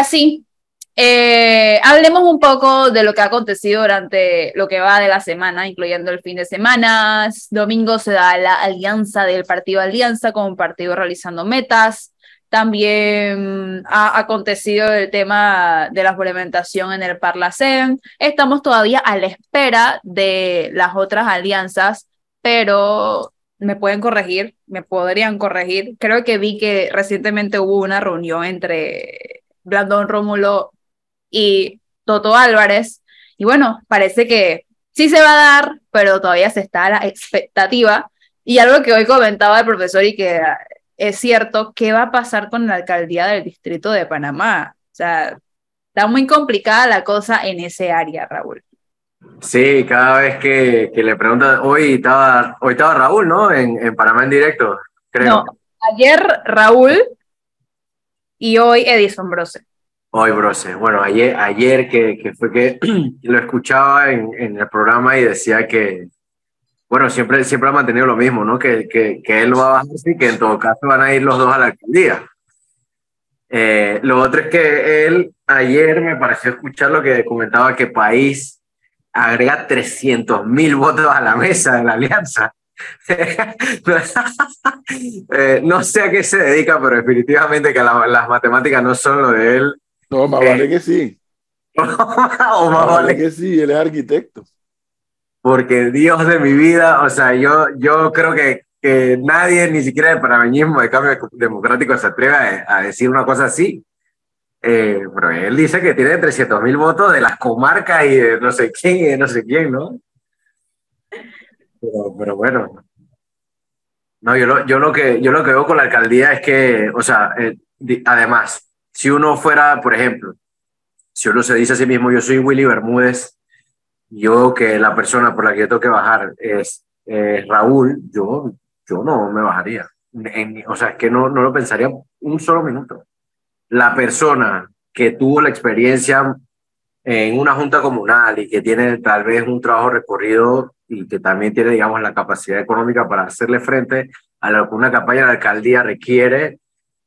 Así, eh, hablemos un poco de lo que ha acontecido durante lo que va de la semana, incluyendo el fin de semana. Domingo se da la alianza del partido Alianza con un partido realizando metas. También ha acontecido el tema de la implementación en el Parlacén. Estamos todavía a la espera de las otras alianzas, pero me pueden corregir, me podrían corregir. Creo que vi que recientemente hubo una reunión entre Blandón Rómulo y Toto Álvarez. Y bueno, parece que sí se va a dar, pero todavía se está a la expectativa. Y algo que hoy comentaba el profesor y que es cierto, ¿qué va a pasar con la alcaldía del distrito de Panamá? O sea, está muy complicada la cosa en ese área, Raúl. Sí, cada vez que, que le preguntan, hoy estaba, hoy estaba Raúl, ¿no? En, en Panamá en directo, creo. No, ayer Raúl y hoy Edison Brose. Hoy Brose. Bueno, ayer, ayer que, que fue que lo escuchaba en, en el programa y decía que, bueno, siempre, siempre ha mantenido lo mismo, ¿no? Que, que, que él va a bajar y que en todo caso van a ir los dos a la alcaldía. Eh, lo otro es que él ayer me pareció escuchar lo que comentaba que País agrega 300 mil votos a la mesa de la alianza. eh, no sé a qué se dedica, pero definitivamente que las matemáticas no son lo de él. No, más vale que sí. o más, más vale que sí, él es arquitecto porque Dios de mi vida, o sea, yo, yo creo que, que nadie, ni siquiera el panameñismo de cambio democrático, se atreve a, decir una cosa así. Eh, pero él dice que tiene 300 mil votos de las comarcas y de no sé quién y de no sé quién, ¿no? Pero, bueno. No, yo lo, yo, lo que, yo lo que veo con la alcaldía es que, o sea, eh, además, si uno fuera, por ejemplo, si uno se dice a sí mismo, yo soy Willy Bermúdez, yo que la persona por la que yo tengo que bajar es Raúl, yo, yo no me bajaría. o sea, es que no, no lo pensaría un solo minuto. La persona que tuvo la experiencia en una junta comunal y que tiene tal vez un trabajo recorrido y que también tiene, digamos, la capacidad económica para hacerle frente a lo que una campaña de alcaldía requiere,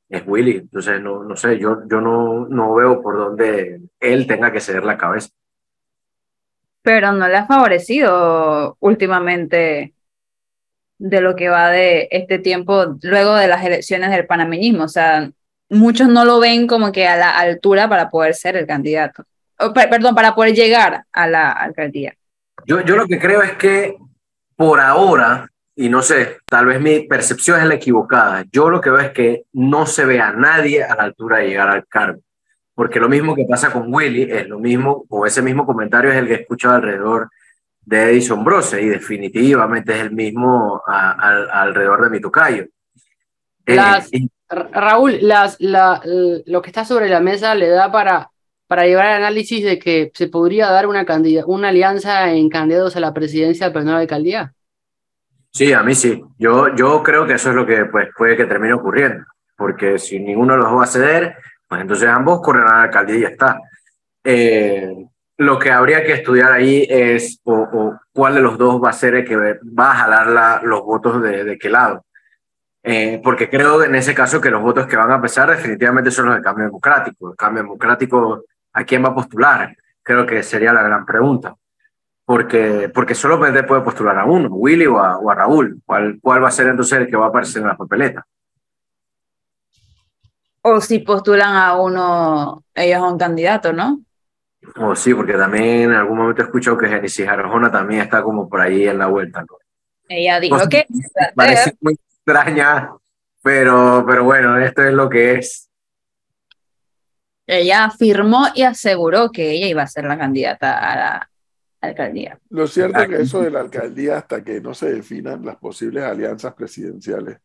es Willy. Entonces, no, no sé, yo, yo no, no veo por dónde él tenga que ceder la cabeza pero no le ha favorecido últimamente de lo que va de este tiempo luego de las elecciones del panameñismo. O sea, muchos no lo ven como que a la altura para poder ser el candidato. perdón, para poder llegar a la alcaldía. Yo, yo lo que creo es que por ahora, y no sé, tal vez mi percepción es la equivocada, yo lo que veo es que no se ve a nadie a la altura de llegar al cargo. Porque lo mismo que pasa con Willy, es lo mismo, o ese mismo comentario es el que he escuchado alrededor de Edison Brose, y definitivamente es el mismo alrededor de mi tocayo. Eh, Raúl, las, la, lo que está sobre la mesa le da para, para llevar al análisis de que se podría dar una, una alianza en candidatos a la presidencia pero no a la alcaldía. Sí, a mí sí. Yo, yo creo que eso es lo que pues, puede que termine ocurriendo, porque si ninguno los va a ceder, pues entonces ambos corren a la alcaldía y ya está. Eh, lo que habría que estudiar ahí es o, cuál de los dos va a ser el que va a jalar los votos de, de qué lado. Eh, porque creo en ese caso que los votos que van a pesar definitivamente son los del cambio democrático. El cambio democrático, ¿a quién va a postular? Creo que sería la gran pregunta. Porque, porque solo puede postular a uno, Willy o a, o a Raúl. ¿Cuál, ¿Cuál va a ser entonces el que va a aparecer en la papeleta? O si postulan a uno, ellos a un candidato, ¿no? O sí, porque también en algún momento he escuchado que Genesis Arjona también está como por ahí en la vuelta, ¿no? Ella dijo que... Parece muy extraña, pero, pero bueno, esto es lo que es. Ella afirmó y aseguró que ella iba a ser la candidata a la alcaldía. Lo cierto es que eso de la alcaldía, hasta que no se definan las posibles alianzas presidenciales,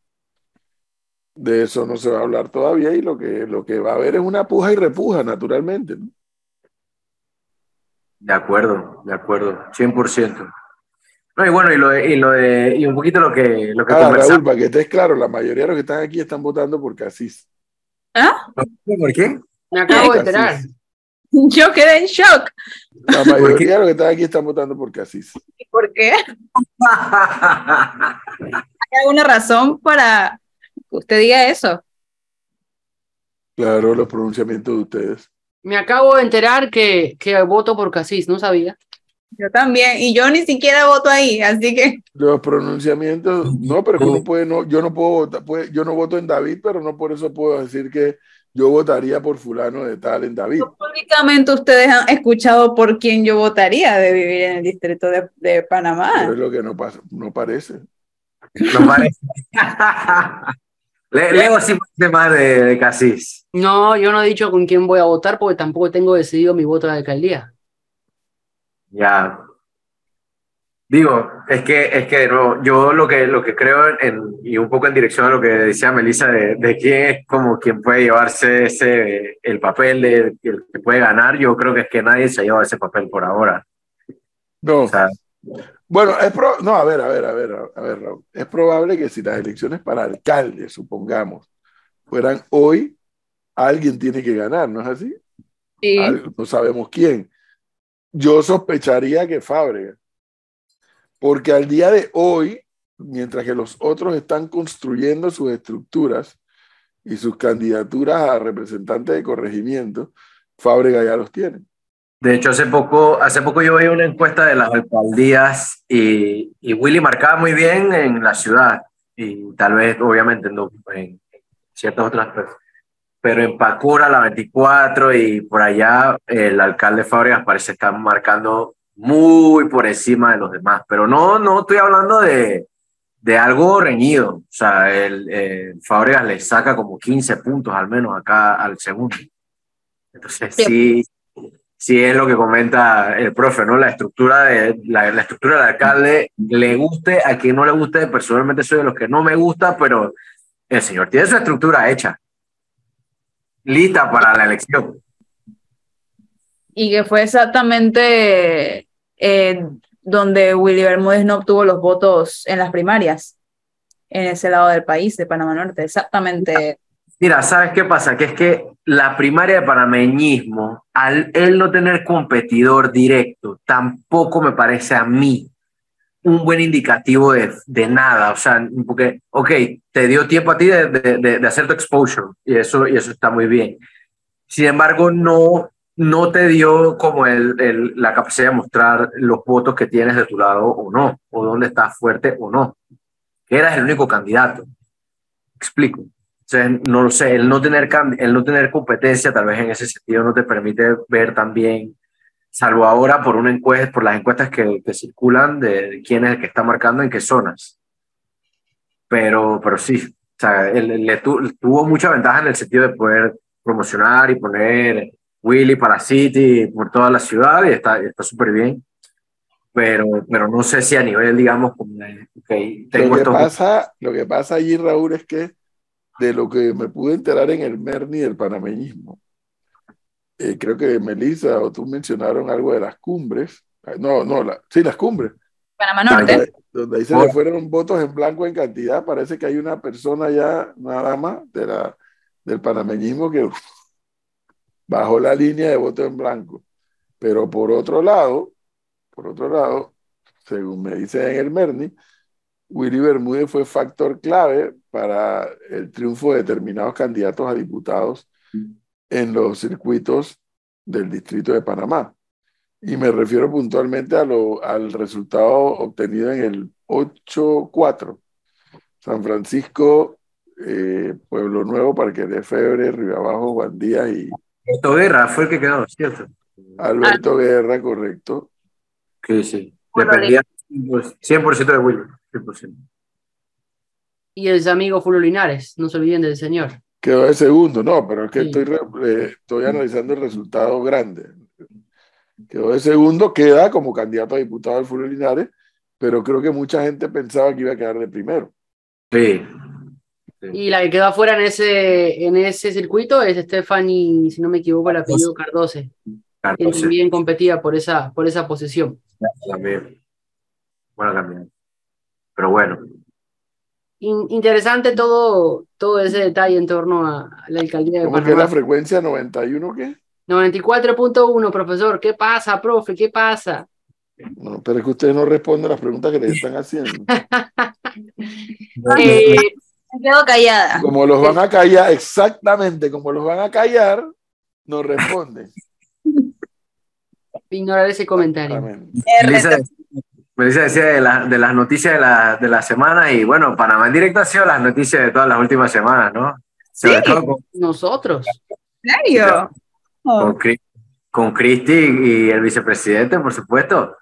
de eso no se va a hablar todavía y lo que, lo que va a haber es una puja y repuja, naturalmente. ¿no? De acuerdo, de acuerdo, 100%. No, y bueno, y, lo y, lo de, y un poquito lo que, lo que ah, Raúl, para que estés claro, la mayoría de los que están aquí están votando por Casís. ¿Ah? ¿Por qué? Me acabo de enterar. Yo quedé en shock. La mayoría de los que están aquí están votando por Casís. ¿Y por qué? ¿Hay alguna razón para usted diga eso. Claro, los pronunciamientos de ustedes. Me acabo de enterar que, que voto por Casís, no sabía. Yo también, y yo ni siquiera voto ahí, así que. Los pronunciamientos, no, pero que uno puede, no, yo no puedo votar, puede, yo no voto en David, pero no por eso puedo decir que yo votaría por fulano de tal en David. Públicamente ustedes han escuchado por quién yo votaría de vivir en el distrito de, de Panamá. Pero es lo que no pasa, no parece. No parece. Le, Leo sí más de, de Casís. No, yo no he dicho con quién voy a votar porque tampoco tengo decidido mi voto a la alcaldía. Ya. Digo, es que, es que no, yo lo que, lo que creo en, y un poco en dirección a lo que decía Melissa de, de quién es como quien puede llevarse ese, el papel de el que puede ganar, yo creo que es que nadie se ha llevado ese papel por ahora. No. O sea, Bueno, es pro- no, a ver, a ver, a ver, a ver, Raúl. Es probable que si las elecciones para alcalde, supongamos, fueran hoy, alguien tiene que ganar, ¿no es así? Sí. Al- no sabemos quién. Yo sospecharía que Fábrega, porque al día de hoy, mientras que los otros están construyendo sus estructuras y sus candidaturas a representantes de corregimiento, Fábrega ya los tiene. De hecho, hace poco, hace poco yo veía una encuesta de las alcaldías y, y Willy marcaba muy bien en la ciudad y tal vez, obviamente, no, en ciertas otras, pues, pero en Pacura, la 24 y por allá, el alcalde Fábregas parece estar marcando muy por encima de los demás, pero no, no estoy hablando de, de algo reñido, o sea, el, eh, Fábregas le saca como 15 puntos al menos acá al segundo. Entonces, sí, sí es lo que comenta el profe, ¿no? La estructura, de, la, la estructura del alcalde, le guste a quien no le guste, personalmente soy de los que no me gusta, pero el señor tiene su estructura hecha, lista para la elección. Y que fue exactamente eh, donde Willy Bermúdez no obtuvo los votos en las primarias, en ese lado del país, de Panamá Norte, exactamente. Mira, ¿sabes qué pasa? Que es que la primaria de panameñismo, al él no tener competidor directo, tampoco me parece a mí un buen indicativo de, de nada. O sea, porque, ok, te dio tiempo a ti de, de, de, hacer tu exposure y eso, y eso está muy bien. Sin embargo, no, no te dio como el, el, la capacidad de mostrar los votos que tienes de tu lado o no, o dónde estás fuerte o no. Eras el único candidato. Explico. O no lo sé, el no, tener, el no tener competencia tal vez en ese sentido no te permite ver también, salvo ahora por una encuesta, por las encuestas que, que circulan de quién es el que está marcando en qué zonas. Pero, pero sí, o sea, él, le tu, tuvo mucha ventaja en el sentido de poder promocionar y poner Willy para City por toda la ciudad y está está súper bien. Pero, pero no sé si a nivel, digamos, okay, tengo lo, que estos... pasa, lo que pasa allí, Raúl, es que de lo que me pude enterar en el MERNI del panameñismo, eh, creo que Melissa o tú mencionaron algo de las cumbres. No, no, la, sí, las cumbres. Panamá Norte. Donde, donde ahí se le fueron votos en blanco en cantidad. Parece que hay una persona ya, una dama de la, del panameñismo que uf, bajó la línea de voto en blanco. Pero por otro lado, por otro lado, según me dice en el MERNI, Willy Bermúdez fue factor clave para el triunfo de determinados candidatos a diputados en los circuitos del Distrito de Panamá. Y me refiero puntualmente a al resultado obtenido en el 8-4. San Francisco, eh, Pueblo Nuevo, Parque de Febre, Río Abajo, Juan y... Alberto Guerra fue el que quedó, ¿cierto? Alberto ah. Guerra, correcto. Que sí, dependía 100% de Willy. 100%. Y el amigo Fulvio Linares, no se olviden del señor. Quedó de segundo, no, pero es que sí. estoy, eh, estoy analizando el resultado grande. Quedó de segundo, queda como candidato a diputado del Fulvio Linares, pero creo que mucha gente pensaba que iba a quedar de primero. Sí. Sí. Y la que quedó afuera en ese, en ese circuito es Stephanie, si no me equivoco, el apellido Cardose, que también competía por esa, por esa posición. También. Bueno, también. Pero bueno. In interesante todo, todo ese detalle en torno a la alcaldía de ¿Cómo Panamá. que la frecuencia 91 qué? 94.1, profesor. ¿Qué pasa, profe? ¿Qué pasa? No, pero es que ustedes no responden las preguntas que les están haciendo. eh, me quedo callada. Como los van a callar, exactamente como los van a callar, no responden. ignorar ese comentario. Melissa, decía de, de, las noticias de la, de la semana y bueno, Panamá en directo ha sido las noticias de todas las últimas semanas, ¿no? Sí, nosotros. ¿En serio? Con, con Cristi y el vicepresidente, por supuesto.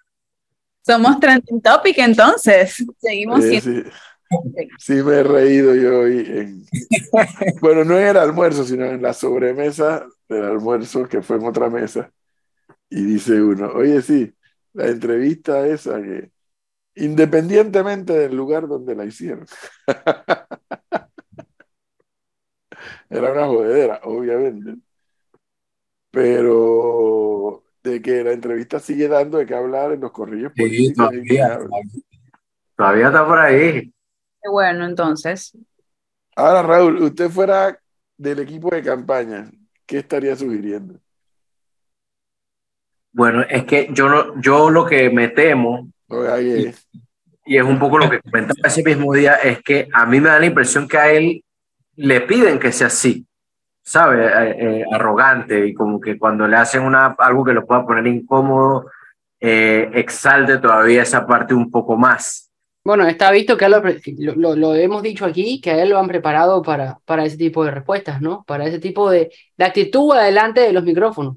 Somos trending topic entonces. Seguimos siendo. Sí. Me he reído yo hoy. bueno, no en el almuerzo, sino en la sobremesa del almuerzo, que fue en otra mesa. Y dice uno, oye, sí, la entrevista esa que, independientemente del lugar donde la hicieron. Era una jodedera, obviamente. Pero de que la entrevista sigue dando de qué hablar en los corrillos sí, todavía, todavía está por ahí. Qué bueno, entonces. Ahora, Raúl, usted fuera del equipo de campaña, ¿qué estaría sugiriendo? Bueno, es que yo, yo lo que me temo, y, y, es un poco lo que comentaba ese mismo día, es que a mí me da la impresión que a él le piden que sea así. ¿sabe? Eh, eh, arrogante y como que cuando le hacen una, algo que lo pueda poner incómodo, eh, exalte todavía esa parte un poco más. Bueno, está visto que lo, lo, hemos dicho aquí, que a él lo han preparado para, para ese tipo de respuestas, ¿no? Para ese tipo de, de actitud adelante de los micrófonos.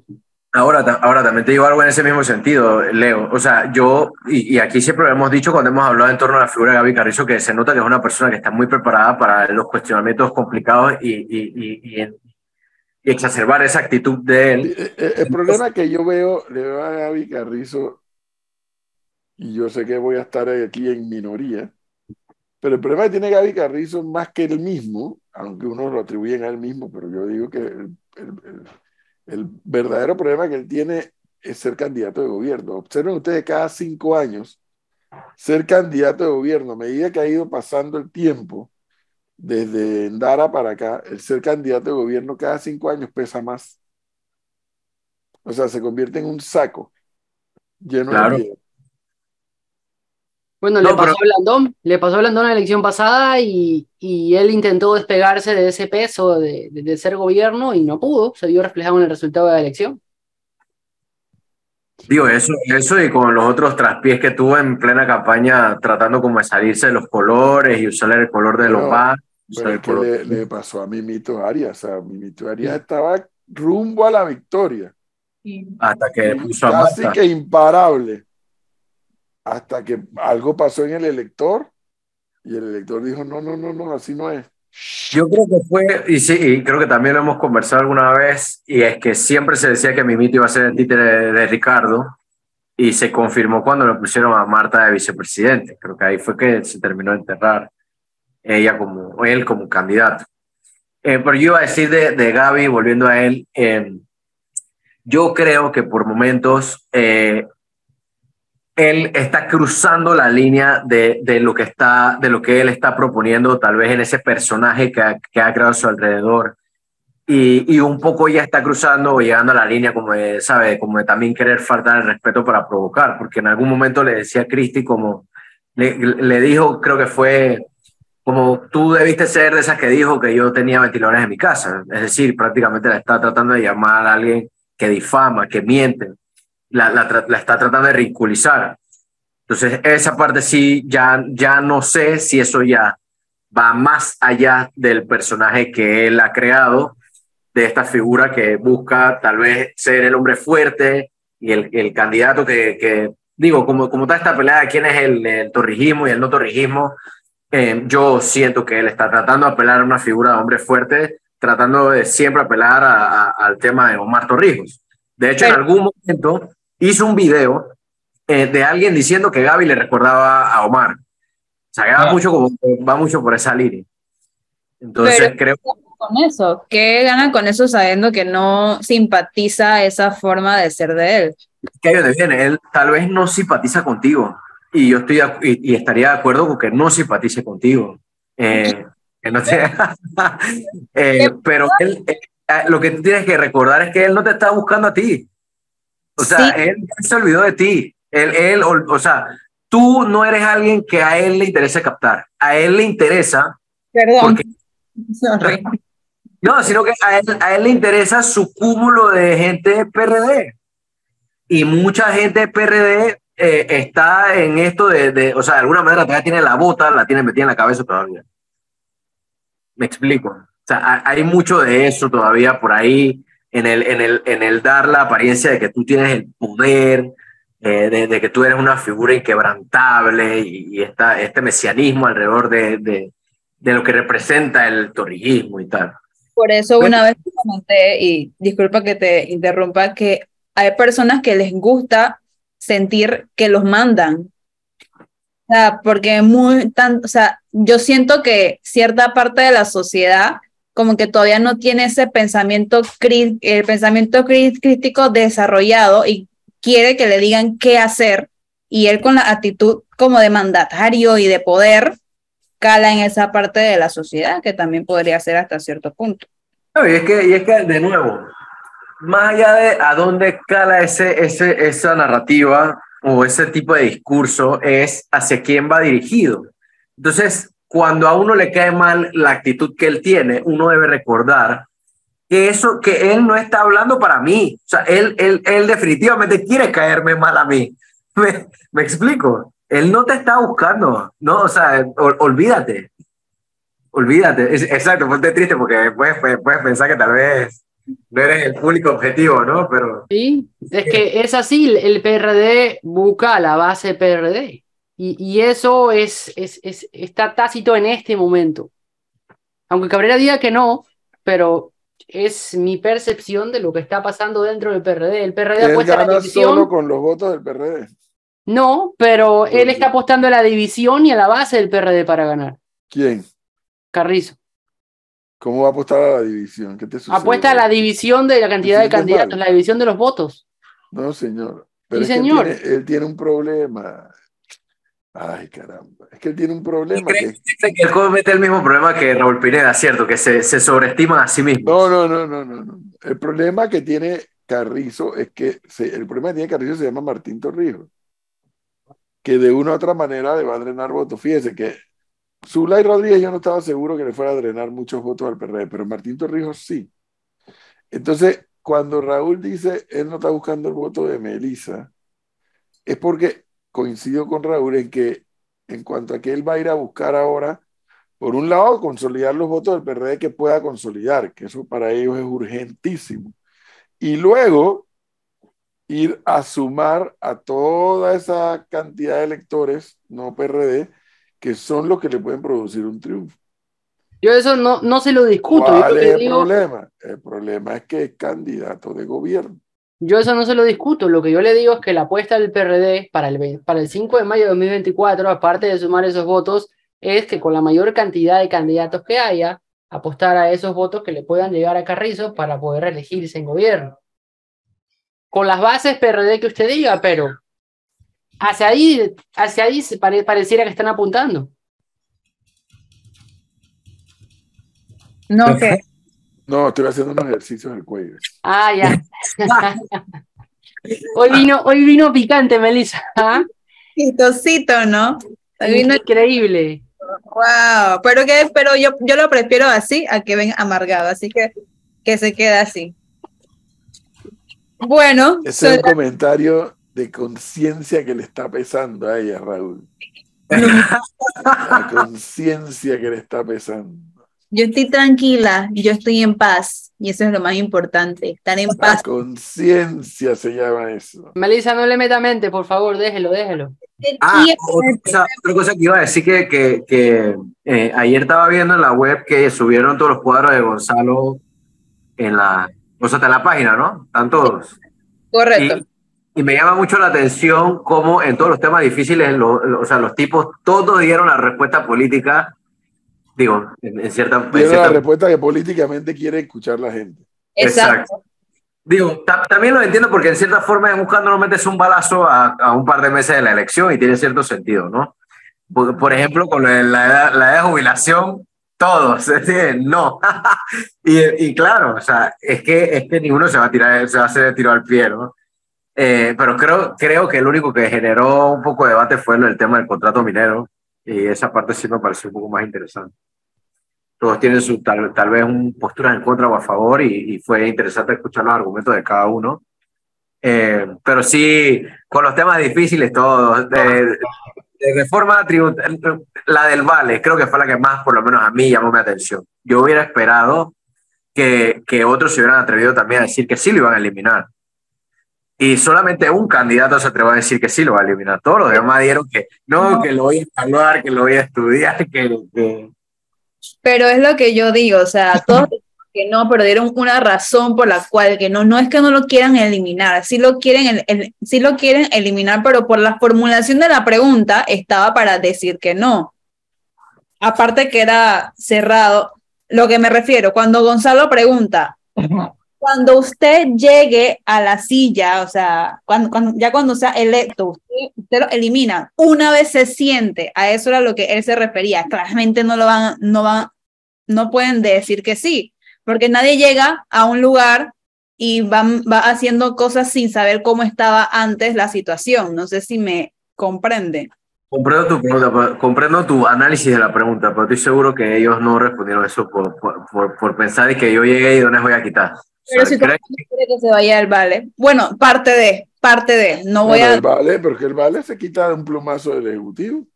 Ahora, ahora también te digo algo en ese mismo sentido, Leo. O sea, yo, y, aquí siempre lo hemos dicho cuando hemos hablado en torno a la figura de Gaby Carrizo, que se nota que es una persona que está muy preparada para los cuestionamientos complicados y, y, y, y exacerbar esa actitud de él. Eh, eh, el, problema que yo veo, le veo a Gaby Carrizo, y yo sé que voy a estar aquí en minoría, pero el problema que tiene Gaby Carrizo más que él mismo, aunque uno lo atribuyen a él mismo, pero yo digo que el, el, verdadero problema que él tiene es ser candidato de gobierno. Observen ustedes cada cinco años ser candidato de gobierno, a medida que ha ido pasando el tiempo, desde Ndara para acá, el ser candidato de gobierno cada cinco años pesa más. O sea, se convierte en un saco lleno de miedo. Bueno, le, pasó a Blandón, le pasó a Blandón la elección pasada y, y, él intentó despegarse de ese peso de, de, ser gobierno y no pudo, se vio reflejado en el resultado de la elección. Digo, eso, eso y con los otros traspiés que tuvo en plena campaña tratando como de salirse de los colores y usar el color de los bancos pero le, pasó a Mimito Arias. O sea, Mimito Arias estaba rumbo a la victoria. Hasta que puso Casi que imparable. Hasta que algo pasó en el elector y el elector dijo, no, no, no, no, así no es. Yo creo que fue, y sí, y creo que también lo hemos conversado alguna vez, y es que siempre se decía que Mimito iba a ser el títere de, Ricardo, y se confirmó cuando le pusieron a Marta de vicepresidente. Creo que ahí fue que se terminó de enterrar ella como él como candidato. Eh, pero yo iba a decir de, de Gaby, volviendo a él, eh, yo creo que por momentos eh, él está cruzando la línea de, de, lo que está, de lo que él está proponiendo, tal vez en ese personaje que ha, creado a su alrededor. Y, y, un poco ya está cruzando o llegando a la línea como de, ¿sabe? Como de también querer faltar el respeto para provocar, porque en algún momento le decía a Cristi como, le, le dijo, creo que fue como tú debiste ser de esas que dijo que yo tenía ventiladores en mi casa. Es decir, prácticamente la está tratando de llamar a alguien que difama, que miente, la, la, la está tratando de ridiculizar. Entonces, esa parte sí, ya, ya no sé si eso ya va más allá del personaje que él ha creado, de esta figura que busca tal vez ser el hombre fuerte y el, el candidato que, que, digo, como, como está esta pelea de quién es el, el torrijismo y el no torrijismo, eh, yo siento que él está tratando de apelar a una figura de hombre fuerte, tratando de siempre apelar al tema de Omar Torrijos. De hecho, en algún momento hizo un video eh, de alguien diciendo que Gaby le recordaba a Omar. O sea, va, ah. mucho como, va mucho por esa línea. Entonces, creo. Con eso, ¿qué gana con eso sabiendo que no simpatiza esa forma de ser de él? Que viene, él tal vez no simpatiza contigo, y yo estoy y, estaría de acuerdo con que no simpatice contigo. Eh, que no eh, pero él, eh, lo que tú tienes que recordar es que él no te está buscando a ti. O sea, él se olvidó de ti. Él, él, o, sea, tú no eres alguien que a él le interesa captar. A él le interesa. Perdón. no, sino que a él, a él le interesa su cúmulo de gente PRD. y mucha gente PRD eh, está en esto de, de, o sea, de alguna manera todavía tiene la bota, la tiene metida en la cabeza todavía. Me explico. O sea, hay mucho de eso todavía por ahí, en el, en el, en el dar la apariencia de que tú tienes el poder, eh, de, que tú eres una figura inquebrantable y, esta, este mesianismo alrededor de, de, de, lo que representa el torrillismo y tal. Por eso una vez comenté, y disculpa que te interrumpa, que hay personas que les gusta sentir que los mandan. O sea, porque muy tan, o sea, yo siento que cierta parte de la sociedad como que todavía no tiene ese pensamiento, el pensamiento crítico desarrollado y quiere que le digan qué hacer y él con la actitud como de mandatario y de poder cala en esa parte de la sociedad que también podría ser hasta cierto punto. y, es que, y es que, de nuevo, más allá de a dónde cala ese, ese, esa narrativa o ese tipo de discurso, es hacia quién va dirigido. Entonces, cuando a uno le cae mal la actitud que él tiene, uno debe recordar que eso, que él no está hablando para mí. O sea, él, él, él definitivamente quiere caerme mal a mí. ¿Me, me explico? Él no te está buscando, ¿no? O sea, olvídate. Olvídate. exacto, ponte triste porque puedes, puedes pensar que tal vez no eres el público objetivo, ¿no? Pero... Sí, es que es así, el PRD busca la base PRD y, y eso es, es, es, está tácito en este momento. Aunque Cabrera diga que no, pero es mi percepción de lo que está pasando dentro del PRD. El PRD apuesta a la división. solo con los votos del PRD. No, pero él está apostando a la división y a la base del PRD para ganar. ¿Quién? Carrizo. ¿Cómo va a apostar a la división? ¿Qué te Apuesta a la división de la cantidad de candidatos, la división de los votos. No, señor. sí, señor. él, tiene, un problema. Ay, caramba. Es que él tiene un problema. Que... que el comete el mismo problema que Raúl Pineda, ¿cierto? Que se, se sobreestima a sí mismo. No, no, no, no, no, no. El problema que tiene Carrizo es que el problema que tiene Carrizo se llama Martín Torrijos. Que de una u otra manera le va a drenar votos. Fíjese que Zulay Rodríguez yo no estaba seguro que le fuera a drenar muchos votos al PRD, pero Martín Torrijos sí. Entonces, cuando Raúl dice él no está buscando el voto de Melissa, es porque coincido con Raúl en que en cuanto a que él va a ir a buscar ahora, por un lado, consolidar los votos del PRD que pueda consolidar, que eso para ellos es urgentísimo. Y luego ir a sumar a toda esa cantidad de electores no PRD que son los que le pueden producir un triunfo. Yo eso no, no se lo discuto. ¿Cuál es el problema? El problema es que es candidato de gobierno. Yo eso no se lo discuto. Lo que yo le digo es que la apuesta del PRD para el, para el 5 de mayo de 2024, aparte de sumar esos votos, es que con la mayor cantidad de candidatos que haya, apostar a esos votos que le puedan llegar a Carrizo para poder elegirse en gobierno. Con las bases PRD que usted diga, pero hacia ahí, hacia ahí pareciera que están apuntando. No, ¿qué? No, estoy haciendo unos ejercicios del cuello. Ah, ya. hoy, vino, hoy vino picante, Melissa. ¿Ah? ¿no? vino increíble. Wow, pero que, pero yo, yo lo prefiero así a que venga amargado, así que que se quede así. Bueno. Ese es un comentario de conciencia que le está pesando a ella, Raúl. La conciencia que le está pesando. Yo estoy tranquila, yo estoy en paz, y eso es lo más importante, estar en paz. La conciencia se llama eso. Melissa, no le meta mente, por favor, déjelo, déjelo. Ah, otra cosa, que iba a decir que, que, que eh, ayer estaba viendo en la web que subieron todos los cuadros de Gonzalo en la, o sea, está en la página, ¿no? Están todos. Correcto. Y me llama mucho la atención cómo en todos los temas difíciles, o sea, los tipos todos dieron la respuesta política, digo, en, cierta... Dieron la respuesta que políticamente quiere escuchar la gente. Exacto. Digo, también lo entiendo porque en cierta forma en buscando no metes un balazo a, a, un par de meses de la elección y tiene cierto sentido, ¿no? Por, por ejemplo, con la edad, la edad de jubilación, todos, no. y, y, claro, o sea, es que, es que ninguno se va a tirar, se va a hacer tiro al pie, ¿no? Eh, pero creo, creo que el único que generó un poco de debate fue el tema del contrato minero y esa parte sí me pareció un poco más interesante. Todos tienen su, tal, tal vez un postura en contra o a favor y, fue interesante escuchar los argumentos de cada uno. Eh, pero sí, con los temas difíciles todos, de, reforma tributaria, la del Vale, creo que fue la que más, por lo menos a mí, llamó mi atención. Yo hubiera esperado que, que otros se hubieran atrevido también a decir que sí lo iban a eliminar. Y solamente un candidato se atrevió a decir que sí lo va a eliminar. Todos los demás dijeron que no, que lo voy a evaluar, que lo voy a estudiar, que, que... Pero es lo que yo digo, o sea, todos que no, pero dieron una razón por la cual que no, no es que no lo quieran eliminar, sí lo quieren, el, sí lo quieren eliminar, pero por la formulación de la pregunta estaba para decir que no. Aparte que era cerrado, lo que me refiero, cuando Gonzalo pregunta, cuando usted llegue a la silla, o sea, cuando, cuando, ya cuando sea electo, usted, usted, lo elimina, una vez se siente, a eso era lo que él se refería, claramente no lo van, no van, no pueden decir que sí, porque nadie llega a un lugar y va, haciendo cosas sin saber cómo estaba antes la situación. No sé si me comprende. Comprendo tu, pregunta, comprendo tu análisis de la pregunta, pero estoy seguro que ellos no respondieron eso por, por, por pensar que yo llegué y no les voy a quitar. Pero si tú quieres que se vaya al vale. Bueno, parte de, parte de. No voy bueno, a. El vale, porque el vale se quita de un plumazo del ejecutivo.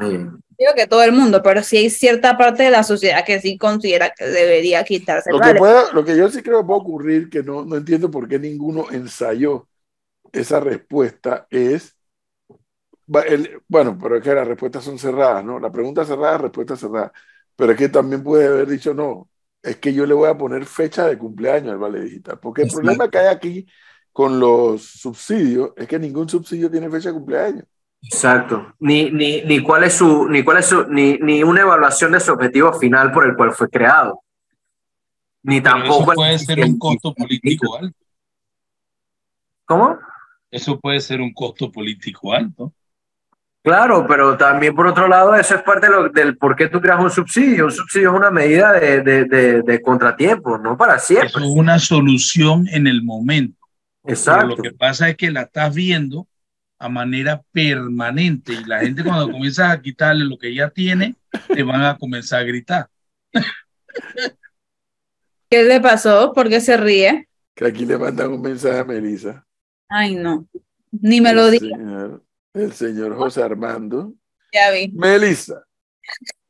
Sí. Digo que todo el mundo, pero sí hay cierta parte de la sociedad que sí considera que debería quitarse el Lo vale. que, pueda, lo que yo sí creo que puede ocurrir, que no, no entiendo por qué ninguno ensayó esa respuesta, es. va, el- bueno, pero es que las respuestas son cerradas, ¿no? La pregunta cerrada, respuesta cerrada. Pero es que también puede haber dicho, no, es que yo le voy a poner fecha de cumpleaños al Vale Digital. Porque el problema que hay aquí con los subsidios es que ningún subsidio tiene fecha de cumpleaños. Exacto. Ni, ni, ni cuál es su, ni cuál es su, ni, ni una evaluación de su objetivo final por el cual fue creado. Ni Pero tampoco. eso puede ser un costo político alto. ¿Cómo? Eso puede ser un costo político alto. Claro, pero también por otro lado, eso es parte de lo- del por qué tú creas un subsidio. Un subsidio es una medida de, de, de, de contratiempo, no para siempre. Eso es una solución en el momento. Pero Exacto. lo que pasa es que la estás viendo a manera permanente y la gente cuando comienzas a quitarle lo que ya tiene, te van a comenzar a gritar. ¿Qué le pasó? ¿Por qué se ríe? Que aquí le mandan un mensaje a Melissa. Ay, no. Ni me lo el diga, señor, el señor José Armando. ya vi. Melissa,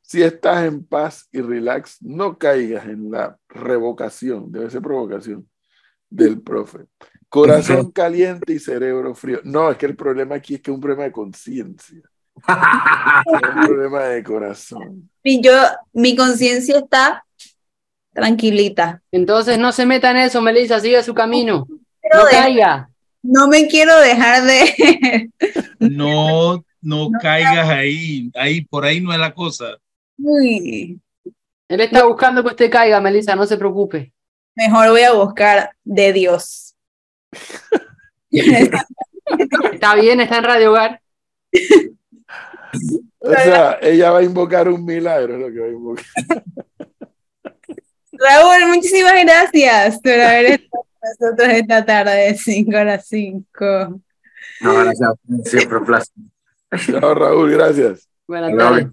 si estás en paz y relax, no caigas en la revocación, debe ser provocación, del profe. Corazón caliente y cerebro frío. No, es que el problema aquí es que es un problema de conciencia, no es un problema de corazón. Y yo, mi conciencia está tranquilita. Entonces no se meta en eso, Melissa, sigue su camino. Pero No de- caiga. No me quiero dejar de. No, no caigas ahí, ahí, por ahí no es la cosa. Uy, Él está buscando que usted caiga, Melissa, no se preocupe. mejor voy a buscar de Dios. Está bien, está en Radio Hogar. O sea, ella va a invocar un milagro, es lo que va a invocar. Raúl, muchísimas gracias por haber estado nosotros esta tarde de 5 a las 5. No, gracias. Siempre un placer. Chao, Raúl, gracias. Buenas tardes.